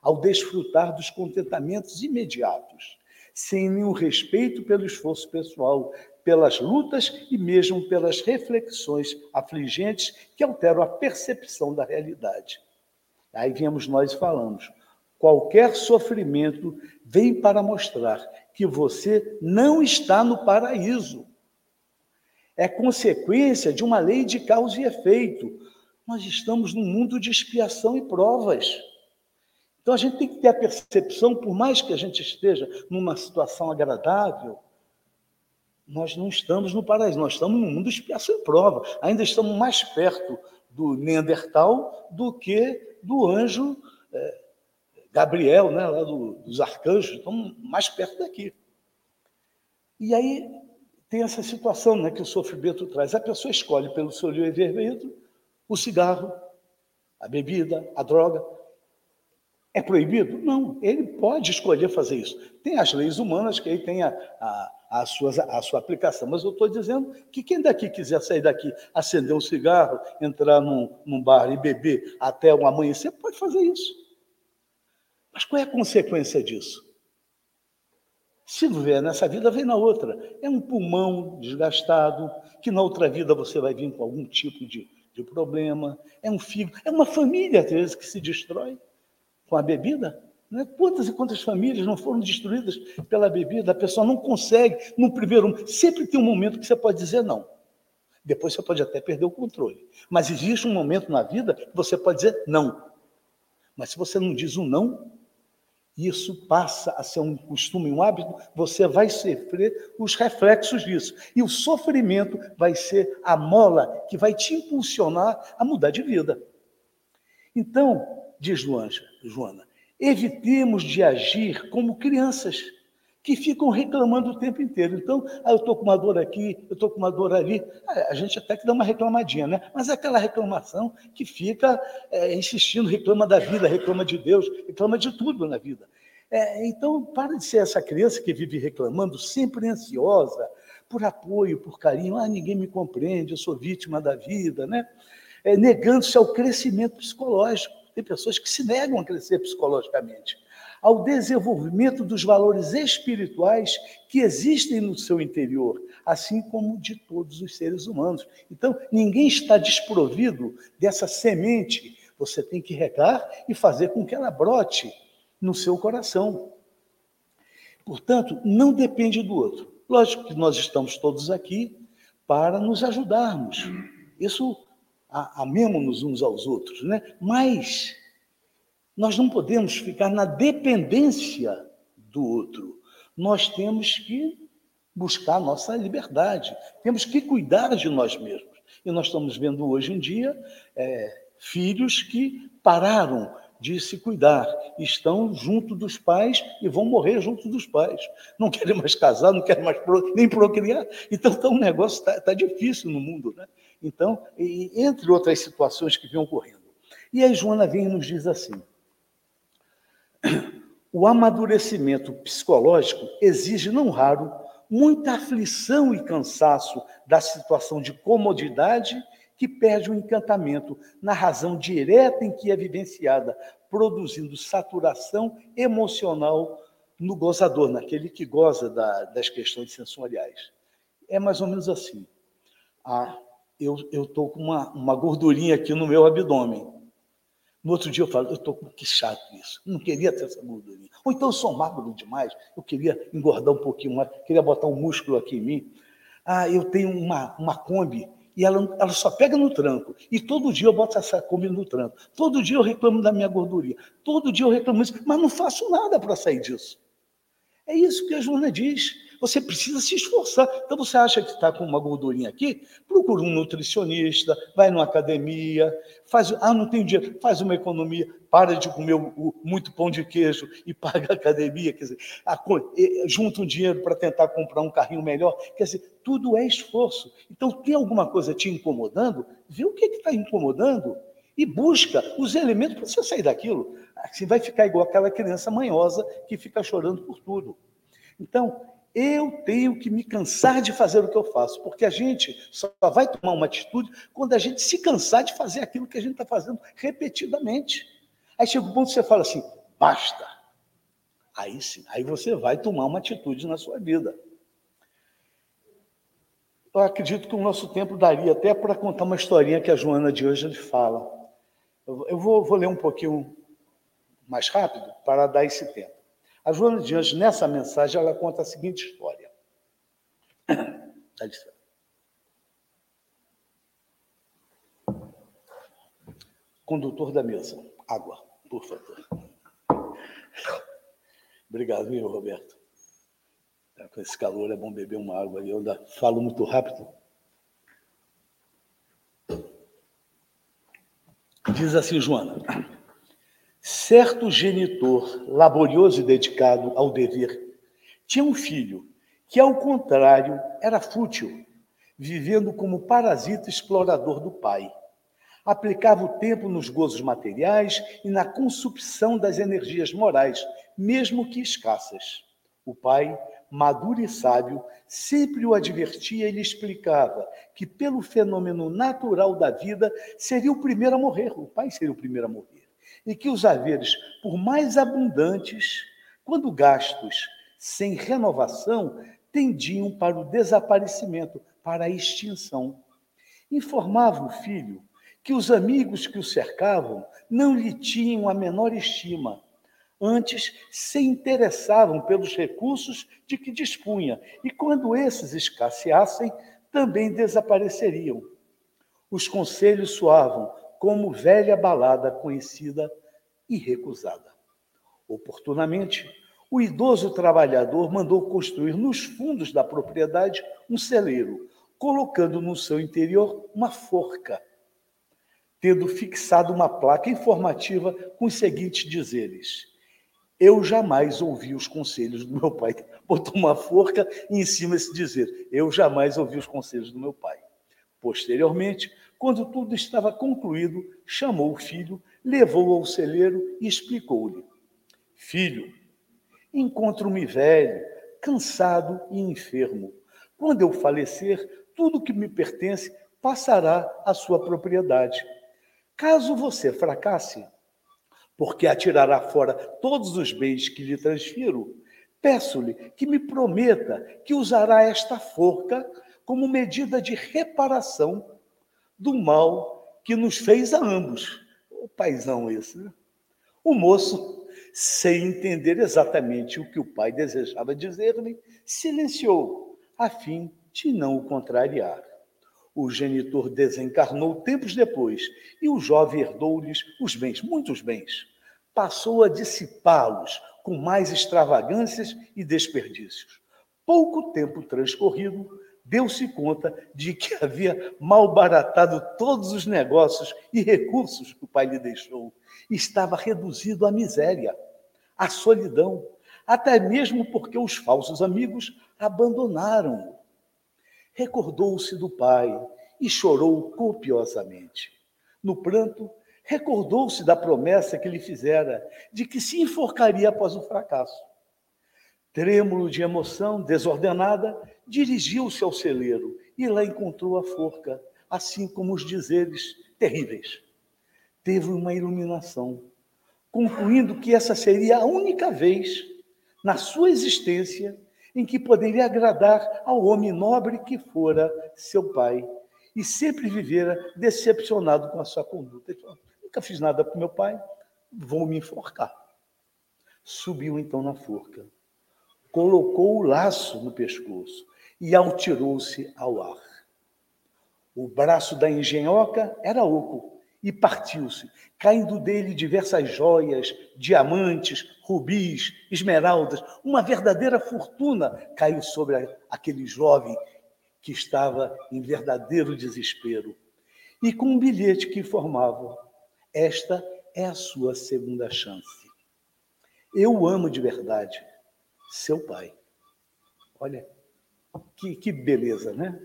ao desfrutar dos contentamentos imediatos sem nenhum respeito pelo esforço pessoal, pelas lutas e mesmo pelas reflexões afligentes que alteram a percepção da realidade. Aí viemos nós e falamos: qualquer sofrimento vem para mostrar que você não está no paraíso. É consequência de uma lei de causa e efeito. Nós estamos num mundo de expiação e provas. Então a gente tem que ter a percepção, por mais que a gente esteja numa situação agradável, nós não estamos no paraíso, nós estamos no mundo de expiação e prova. Ainda estamos mais perto do Neandertal do que do anjo é, Gabriel, né, lá do, dos arcanjos, estamos mais perto daqui. E aí tem essa situação né, que o sofrimento traz. A pessoa escolhe pelo seu livre-arbítrio o cigarro, a bebida, a droga. É proibido? Não, ele pode escolher fazer isso. Tem as leis humanas que aí tem a, a, a, sua, a sua aplicação, mas eu estou dizendo que quem daqui quiser sair daqui, acender um cigarro, entrar num, num bar e beber até o amanhecer, pode fazer isso. Mas qual é a consequência disso? Se não vier nessa vida, vem na outra. É um pulmão desgastado, que na outra vida você vai vir com algum tipo de, de problema. É um fígado, é uma família, às vezes, que se destrói com a bebida? Né? Quantas e quantas famílias não foram destruídas pela bebida? A pessoa não consegue, no primeiro sempre tem um momento que você pode dizer não. Depois você pode até perder o controle. Mas existe um momento na vida que você pode dizer não. Mas se você não diz um não, isso passa a ser um costume, um hábito, você vai sofrer os reflexos disso. E o sofrimento vai ser a mola que vai te impulsionar a mudar de vida. Então, diz Joana, evitemos de agir como crianças que ficam reclamando o tempo inteiro. Então, ah, eu estou com uma dor aqui, eu estou com uma dor ali. Ah, a gente até que dá uma reclamadinha, né? Mas é aquela reclamação que fica é, insistindo, reclama da vida, reclama de Deus, reclama de tudo na vida. É, então, para de ser essa criança que vive reclamando, sempre ansiosa, por apoio, por carinho. Ah, ninguém me compreende, eu sou vítima da vida, né? É, negando-se ao crescimento psicológico. Tem pessoas que se negam a crescer psicologicamente, ao desenvolvimento dos valores espirituais que existem no seu interior, assim como de todos os seres humanos. Então, ninguém está desprovido dessa semente. Você tem que regar e fazer com que ela brote no seu coração. Portanto, não depende do outro. Lógico que nós estamos todos aqui para nos ajudarmos. Isso amemos-nos uns aos outros, né? Mas nós não podemos ficar na dependência do outro. Nós temos que buscar a nossa liberdade. Temos que cuidar de nós mesmos. E nós estamos vendo hoje em dia é, filhos que pararam de se cuidar, estão junto dos pais e vão morrer junto dos pais. Não querem mais casar, não querem mais pro, nem procriar. Então, então o negócio está tá difícil no mundo. Né? Então, e, entre outras situações que vêm ocorrendo. E aí Joana vem e nos diz assim: o amadurecimento psicológico exige, não raro, muita aflição e cansaço da situação de comodidade que perde o encantamento na razão direta em que é vivenciada, produzindo saturação emocional no gozador, naquele que goza da, das questões sensoriais. É mais ou menos assim. Ah, eu estou com uma, uma gordurinha aqui no meu abdômen. No outro dia eu falo, eu estou com que chato isso, não queria ter essa gordurinha. Ou então eu sou magro demais, eu queria engordar um pouquinho mais, queria botar um músculo aqui em mim. Ah, eu tenho uma, uma Kombi e ela, ela só pega no tranco. E todo dia eu boto essa Kombi no tranco. Todo dia eu reclamo da minha gordurinha. Todo dia eu reclamo isso, mas não faço nada para sair disso. É isso que a Joana diz. Você precisa se esforçar. Então você acha que está com uma gordurinha aqui? Procura um nutricionista, vai numa academia, faz. Ah, não tenho dinheiro, faz uma economia, para de comer o, o, muito pão de queijo e paga a academia, quer dizer, a, junta um dinheiro para tentar comprar um carrinho melhor. Quer dizer, tudo é esforço. Então, tem alguma coisa te incomodando? Vê o que está incomodando e busca os elementos para você sair daquilo. Assim vai ficar igual aquela criança manhosa que fica chorando por tudo. Então, eu tenho que me cansar de fazer o que eu faço, porque a gente só vai tomar uma atitude quando a gente se cansar de fazer aquilo que a gente está fazendo repetidamente. Aí chega um ponto que você fala assim: basta. Aí sim, aí você vai tomar uma atitude na sua vida. Eu acredito que o nosso tempo daria até para contar uma historinha que a Joana de hoje fala. Eu vou, vou ler um pouquinho mais rápido para dar esse tempo. A Joana de Anjos, nessa mensagem, ela conta a seguinte história. Licença. Condutor da mesa, água, por favor. Obrigado, viu, Roberto? Tá, com esse calor é bom beber uma água. Eu ainda falo muito rápido. Diz assim, Joana. Certo genitor, laborioso e dedicado ao dever, tinha um filho que, ao contrário, era fútil, vivendo como parasita explorador do pai. Aplicava o tempo nos gozos materiais e na consumpção das energias morais, mesmo que escassas. O pai, maduro e sábio, sempre o advertia e lhe explicava que, pelo fenômeno natural da vida, seria o primeiro a morrer. O pai seria o primeiro a morrer e que os haveres, por mais abundantes, quando gastos sem renovação, tendiam para o desaparecimento, para a extinção. Informava o filho que os amigos que o cercavam não lhe tinham a menor estima, antes se interessavam pelos recursos de que dispunha, e quando esses escasseassem, também desapareceriam. Os conselhos soavam como velha balada conhecida e recusada. Oportunamente, o idoso trabalhador mandou construir nos fundos da propriedade um celeiro, colocando no seu interior uma forca, tendo fixado uma placa informativa com os seguintes dizeres: Eu jamais ouvi os conselhos do meu pai. Botou uma forca e em cima esse dizer: Eu jamais ouvi os conselhos do meu pai. Posteriormente, quando tudo estava concluído, chamou o filho, levou-o ao celeiro e explicou-lhe: Filho, encontro-me velho, cansado e enfermo. Quando eu falecer, tudo que me pertence passará à sua propriedade. Caso você fracasse, porque atirará fora todos os bens que lhe transfiro, peço-lhe que me prometa que usará esta forca como medida de reparação do mal que nos fez a ambos. O paizão esse, né? O moço, sem entender exatamente o que o pai desejava dizer-lhe, silenciou, a fim de não o contrariar. O genitor desencarnou tempos depois e o jovem herdou-lhes os bens, muitos bens. Passou a dissipá-los com mais extravagâncias e desperdícios. Pouco tempo transcorrido, deu-se conta de que havia malbaratado todos os negócios e recursos que o pai lhe deixou. Estava reduzido à miséria, à solidão, até mesmo porque os falsos amigos abandonaram-o. Recordou-se do pai e chorou copiosamente. No pranto, recordou-se da promessa que lhe fizera de que se enforcaria após o fracasso. Trêmulo de emoção, desordenada, dirigiu-se ao celeiro e lá encontrou a forca, assim como os dizeres terríveis. Teve uma iluminação, concluindo que essa seria a única vez na sua existência em que poderia agradar ao homem nobre que fora seu pai e sempre vivera decepcionado com a sua conduta. Ele falou, nunca fiz nada para meu pai, vou me enforcar. Subiu então na forca, colocou o laço no pescoço e atirou-se ao ar. O braço da engenhoca era oco e partiu-se, caindo dele diversas joias, diamantes, rubis, esmeraldas. Uma verdadeira fortuna caiu sobre aquele jovem que estava em verdadeiro desespero. E com um bilhete que informava: Esta é a sua segunda chance. Eu amo de verdade seu pai. Olha, que, que beleza, né?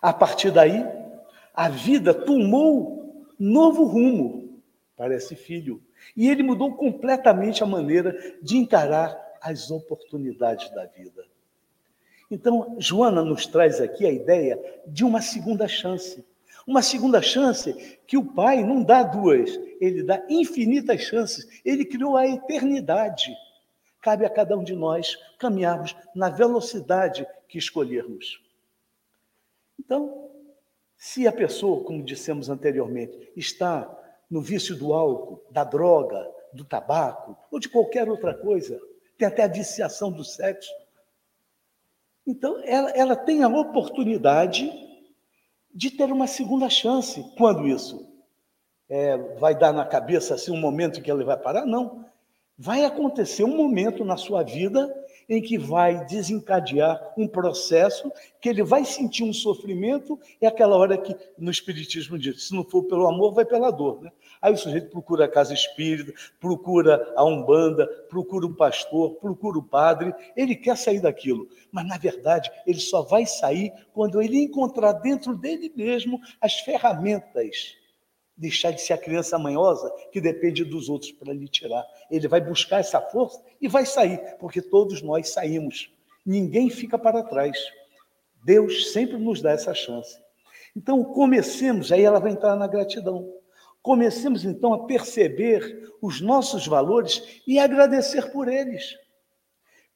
A partir daí, a vida tomou novo rumo para esse filho. E ele mudou completamente a maneira de encarar as oportunidades da vida. Então, Joana nos traz aqui a ideia de uma segunda chance. Uma segunda chance que o Pai não dá duas, ele dá infinitas chances. Ele criou a eternidade. Cabe a cada um de nós caminharmos na velocidade que escolhermos. Então, se a pessoa, como dissemos anteriormente, está no vício do álcool, da droga, do tabaco ou de qualquer outra coisa, tem até a viciação do sexo, então, ela, ela tem a oportunidade de ter uma segunda chance. Quando isso? É, vai dar na cabeça assim um momento que ele vai parar? Não. Vai acontecer um momento na sua vida em que vai desencadear um processo que ele vai sentir um sofrimento, é aquela hora que no Espiritismo diz: se não for pelo amor, vai pela dor. Né? Aí o sujeito procura a casa espírita, procura a Umbanda, procura um pastor, procura o padre, ele quer sair daquilo, mas na verdade ele só vai sair quando ele encontrar dentro dele mesmo as ferramentas deixar de ser a criança manhosa que depende dos outros para lhe tirar. Ele vai buscar essa força e vai sair, porque todos nós saímos. Ninguém fica para trás. Deus sempre nos dá essa chance. Então, comecemos, aí ela vai entrar na gratidão. Comecemos então a perceber os nossos valores e agradecer por eles.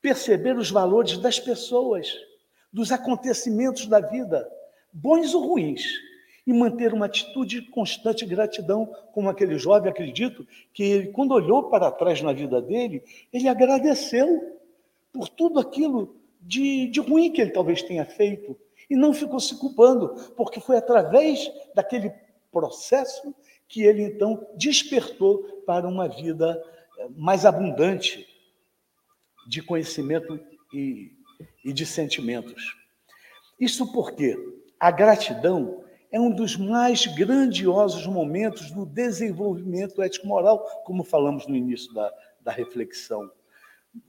Perceber os valores das pessoas, dos acontecimentos da vida, bons ou ruins e manter uma atitude de constante gratidão, como aquele jovem, acredito, que ele, quando olhou para trás na vida dele, ele agradeceu por tudo aquilo de, de ruim que ele talvez tenha feito e não ficou se culpando, porque foi através daquele processo que ele então despertou para uma vida eh, mais abundante de conhecimento e, e de sentimentos. Isso porque a gratidão é um dos mais grandiosos momentos do desenvolvimento ético-moral, como falamos no início da, da reflexão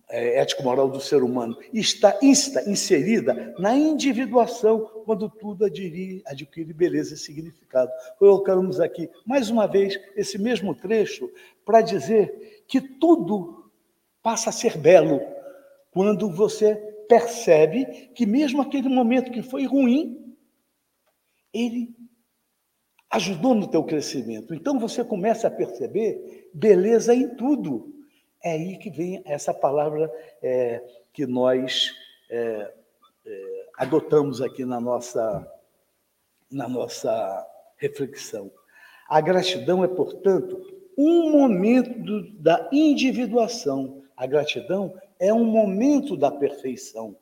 é, ético-moral do ser humano. Está, inserida na individuação, quando tudo adquire, adquire beleza e significado. Colocamos aqui, mais uma vez, esse mesmo trecho para dizer que tudo passa a ser belo quando você percebe que, mesmo aquele momento que foi ruim, ele ajudou no teu crescimento. Então você começa a perceber beleza em tudo. É aí que vem essa palavra é, que nós é, é, adotamos aqui na nossa, na nossa reflexão. A gratidão é, portanto, um momento da individuação. A gratidão é um momento da perfeição.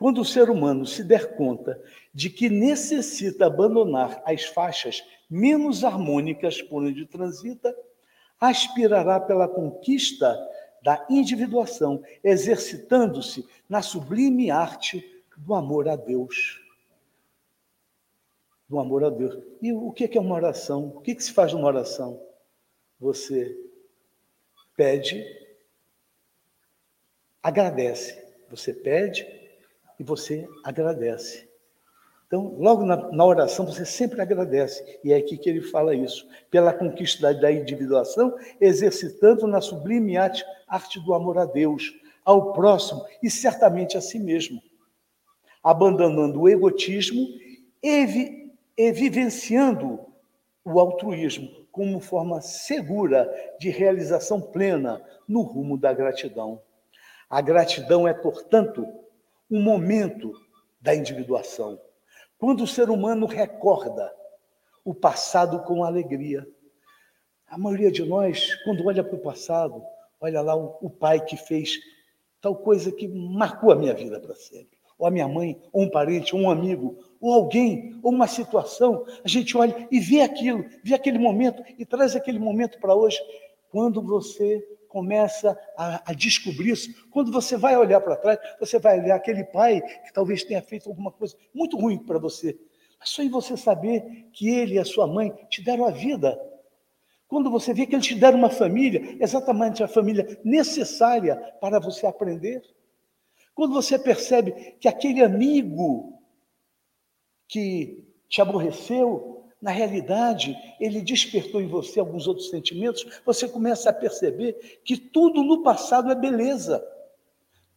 Quando o ser humano se der conta de que necessita abandonar as faixas menos harmônicas por onde transita, aspirará pela conquista da individuação, exercitando-se na sublime arte do amor a Deus. Do amor a Deus. E o que é uma oração? O que se faz numa oração? Você pede, agradece. Você pede e você agradece. Então, logo na, na, oração, você sempre agradece. E é aqui que ele fala isso. Pela conquista da, individuação, exercitando na sublime arte, arte do amor a Deus, ao próximo e certamente a si mesmo. Abandonando o egotismo e, e vivenciando o altruísmo como forma segura de realização plena no rumo da gratidão. A gratidão é, portanto, um momento da individuação quando o ser humano recorda o passado com alegria. A maioria de nós, quando olha para o passado, olha lá o, o pai que fez tal coisa que marcou a minha vida para sempre. Ou a minha mãe, ou um parente, ou um amigo, ou alguém, ou uma situação. A gente olha e vê aquilo, vê aquele momento e traz aquele momento para hoje. Quando você começa a, a descobrir isso. Quando você vai olhar para trás, você vai olhar aquele pai que talvez tenha feito alguma coisa muito ruim para você. Só em você saber que ele e a sua mãe te deram a vida. Quando você vê que eles te deram uma família, exatamente a família necessária para você aprender. Quando você percebe que aquele amigo que te aborreceu, na realidade, ele despertou em você alguns outros sentimentos, você começa a perceber que tudo no passado é beleza.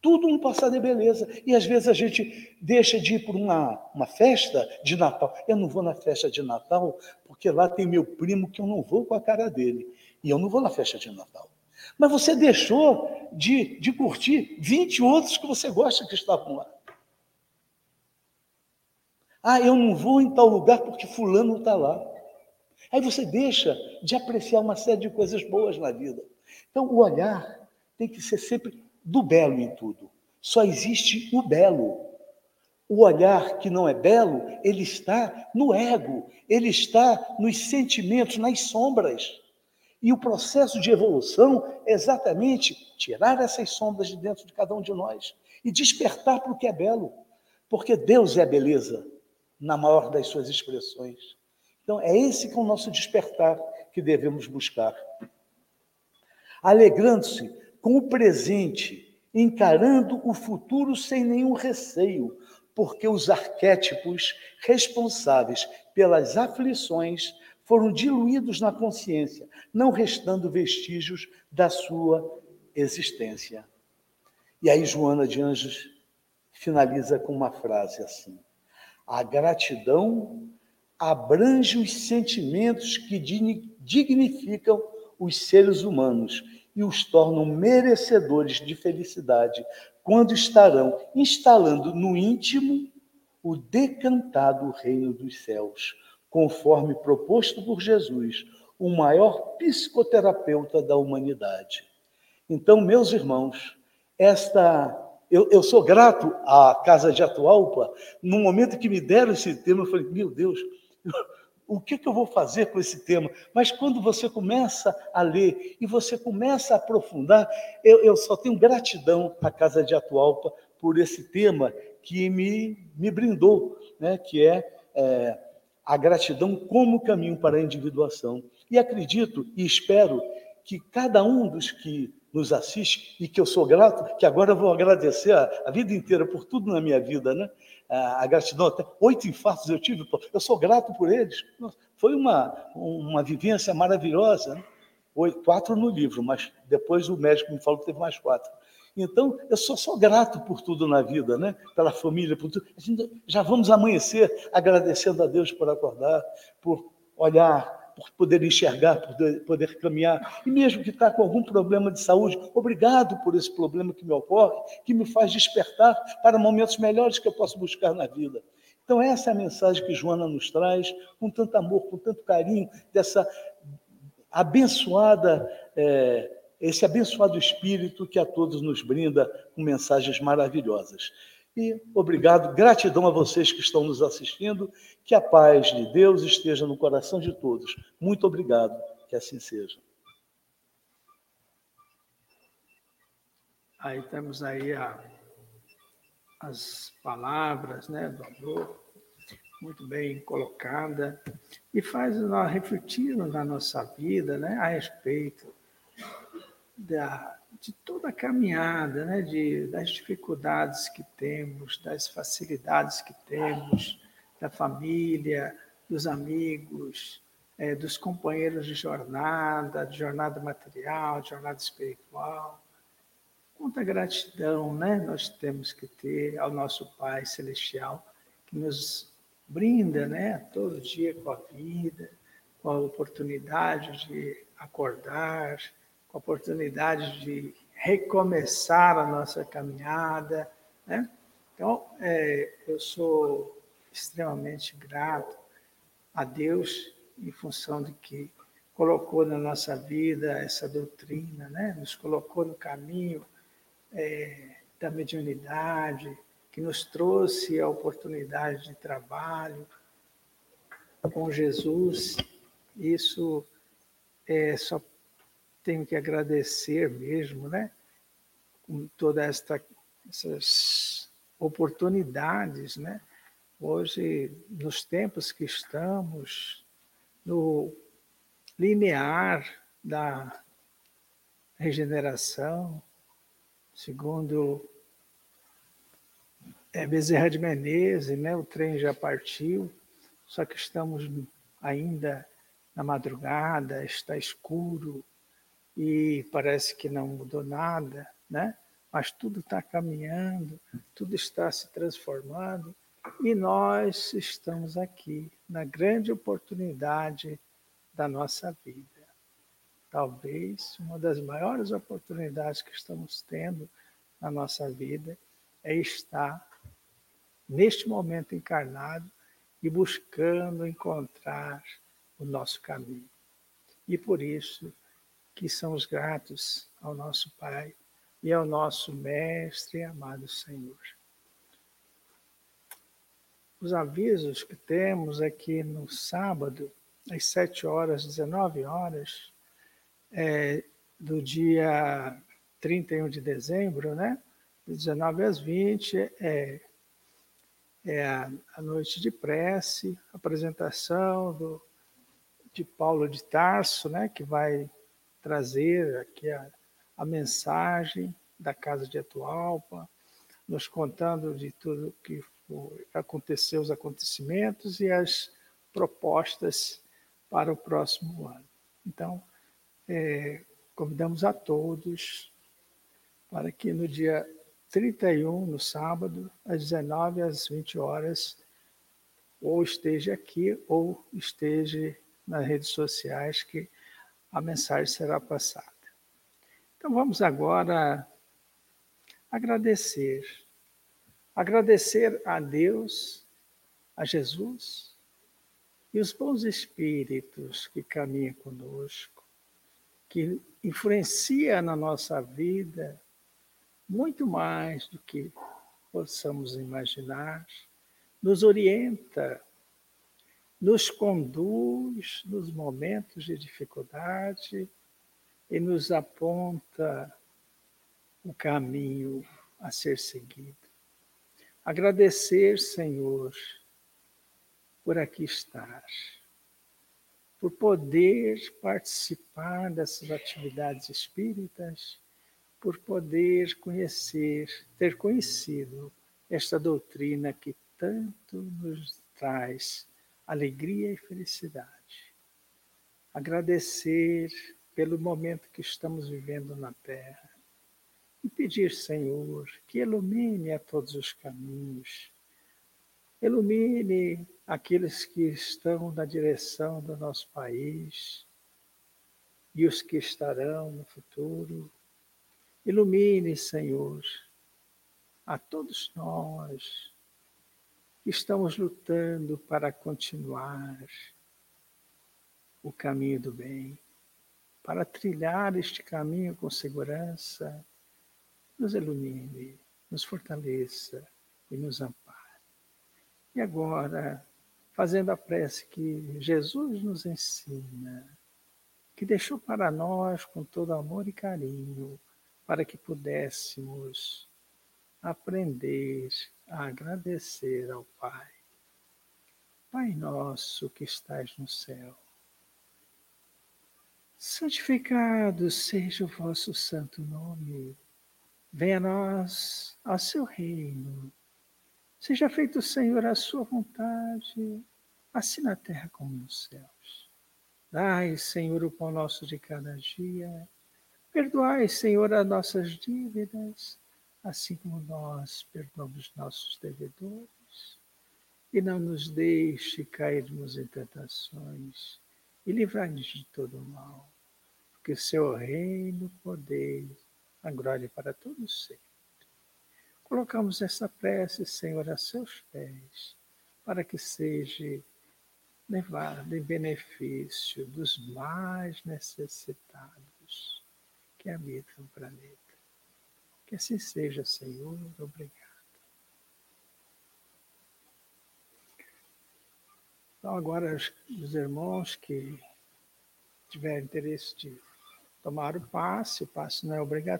Tudo no passado é beleza. E às vezes a gente deixa de ir por uma, uma festa de Natal. Eu não vou na festa de Natal porque lá tem meu primo que eu não vou com a cara dele. E eu não vou na festa de Natal. Mas você deixou de, de curtir 20 outros que você gosta que estavam lá. Ah, eu não vou em tal lugar porque fulano está lá. Aí você deixa de apreciar uma série de coisas boas na vida. Então, o olhar tem que ser sempre do belo em tudo. Só existe o belo. O olhar que não é belo, ele está no ego, ele está nos sentimentos, nas sombras. E o processo de evolução é exatamente tirar essas sombras de dentro de cada um de nós e despertar para o que é belo. Porque Deus é beleza na maior das suas expressões. Então, é esse que é o nosso despertar que devemos buscar. Alegrando-se com o presente, encarando o futuro sem nenhum receio, porque os arquétipos responsáveis pelas aflições foram diluídos na consciência, não restando vestígios da sua existência. E aí Joana de Anjos finaliza com uma frase assim: a gratidão abrange os sentimentos que dignificam os seres humanos e os tornam merecedores de felicidade quando estarão instalando no íntimo o decantado reino dos céus, conforme proposto por Jesus, o maior psicoterapeuta da humanidade. Então, meus irmãos, esta eu, eu sou grato à Casa de Atualpa. No momento que me deram esse tema, eu falei, meu Deus, o que, que eu vou fazer com esse tema? Mas quando você começa a ler e você começa a aprofundar, eu, eu só tenho gratidão à Casa de Atualpa por esse tema que me, me brindou, né? que é, é a gratidão como caminho para a individuação. E acredito e espero que cada um dos que nos assiste e que eu sou grato, que agora eu vou agradecer a, a vida inteira por tudo na minha vida, né? A, a, gratidão, até oito infartos eu tive, eu sou grato por eles. Foi uma, uma vivência maravilhosa. Né? Oito, quatro no livro, mas depois o médico me falou que teve mais quatro. Então, eu sou só grato por tudo na vida, né? pela família, por tudo. já vamos amanhecer agradecendo a Deus por acordar, por olhar por poder enxergar, por poder caminhar, e mesmo que está com algum problema de saúde, obrigado por esse problema que me ocorre, que me faz despertar para momentos melhores que eu posso buscar na vida. Então, essa é a mensagem que Joana nos traz, com tanto amor, com tanto carinho, dessa abençoada, é, esse abençoado espírito que a todos nos brinda com mensagens maravilhosas. E obrigado, gratidão a vocês que estão nos assistindo. Que a paz de Deus esteja no coração de todos. Muito obrigado, que assim seja. Aí temos aí a, as palavras né, do amor, muito bem colocada, e faz nós refletirmos na nossa vida né, a respeito da, de toda a caminhada, né, de, das dificuldades que temos, das facilidades que temos, da família, dos amigos, é, dos companheiros de jornada, de jornada material, de jornada espiritual. Quanta gratidão né, nós temos que ter ao nosso Pai Celestial, que nos brinda né, todo dia com a vida, com a oportunidade de acordar, com a oportunidade de recomeçar a nossa caminhada. Né? Então, é, eu sou extremamente grato a Deus em função de que colocou na nossa vida essa doutrina, né? nos colocou no caminho é, da mediunidade, que nos trouxe a oportunidade de trabalho com Jesus. Isso é, só tenho que agradecer mesmo, né? Com toda esta essas oportunidades, né? Hoje, nos tempos que estamos, no linear da regeneração, segundo é, Bezerra de Menezes, né? o trem já partiu, só que estamos ainda na madrugada, está escuro e parece que não mudou nada, né? mas tudo está caminhando, tudo está se transformando e nós estamos aqui na grande oportunidade da nossa vida. Talvez uma das maiores oportunidades que estamos tendo na nossa vida é estar neste momento encarnado e buscando encontrar o nosso caminho. E por isso que somos gratos ao nosso Pai e ao nosso Mestre amado Senhor. Os avisos que temos aqui no sábado, às 7 horas, 19 horas, é, do dia 31 de dezembro, né? De 19 às 20, é, é a, a noite de prece, apresentação do, de Paulo de Tarso, né? Que vai trazer aqui a, a mensagem da Casa de Atualpa, nos contando de tudo que acontecer os acontecimentos e as propostas para o próximo ano. Então, é, convidamos a todos para que no dia 31, no sábado, às 19 às 20 horas, ou esteja aqui ou esteja nas redes sociais que a mensagem será passada. Então vamos agora agradecer agradecer a Deus, a Jesus e os bons espíritos que caminham conosco, que influencia na nossa vida muito mais do que possamos imaginar, nos orienta, nos conduz nos momentos de dificuldade e nos aponta o caminho a ser seguido. Agradecer, Senhor, por aqui estar, por poder participar dessas atividades espíritas, por poder conhecer, ter conhecido esta doutrina que tanto nos traz alegria e felicidade. Agradecer pelo momento que estamos vivendo na Terra e pedir, Senhor, que ilumine a todos os caminhos, ilumine aqueles que estão na direção do nosso país e os que estarão no futuro. Ilumine, Senhor, a todos nós que estamos lutando para continuar o caminho do bem, para trilhar este caminho com segurança nos ilumine, nos fortaleça e nos ampare. E agora, fazendo a prece que Jesus nos ensina, que deixou para nós com todo amor e carinho, para que pudéssemos aprender a agradecer ao Pai. Pai nosso que estás no céu, santificado seja o vosso santo nome. Venha a nós ao seu reino. Seja feito, Senhor, a sua vontade, assim na terra como nos céus. Dai, Senhor, o pão nosso de cada dia. Perdoai, Senhor, as nossas dívidas, assim como nós perdoamos nossos devedores. E não nos deixe cairmos em tentações, e livrai-nos de todo mal, porque o seu reino, poder, a glória para todos sempre. Colocamos essa prece, Senhor, a seus pés, para que seja levada em benefício dos mais necessitados que habitam o planeta. Que assim seja, Senhor. Obrigado. Então, agora, os irmãos que tiverem interesse de tomar o passe, o passe não é obrigatório.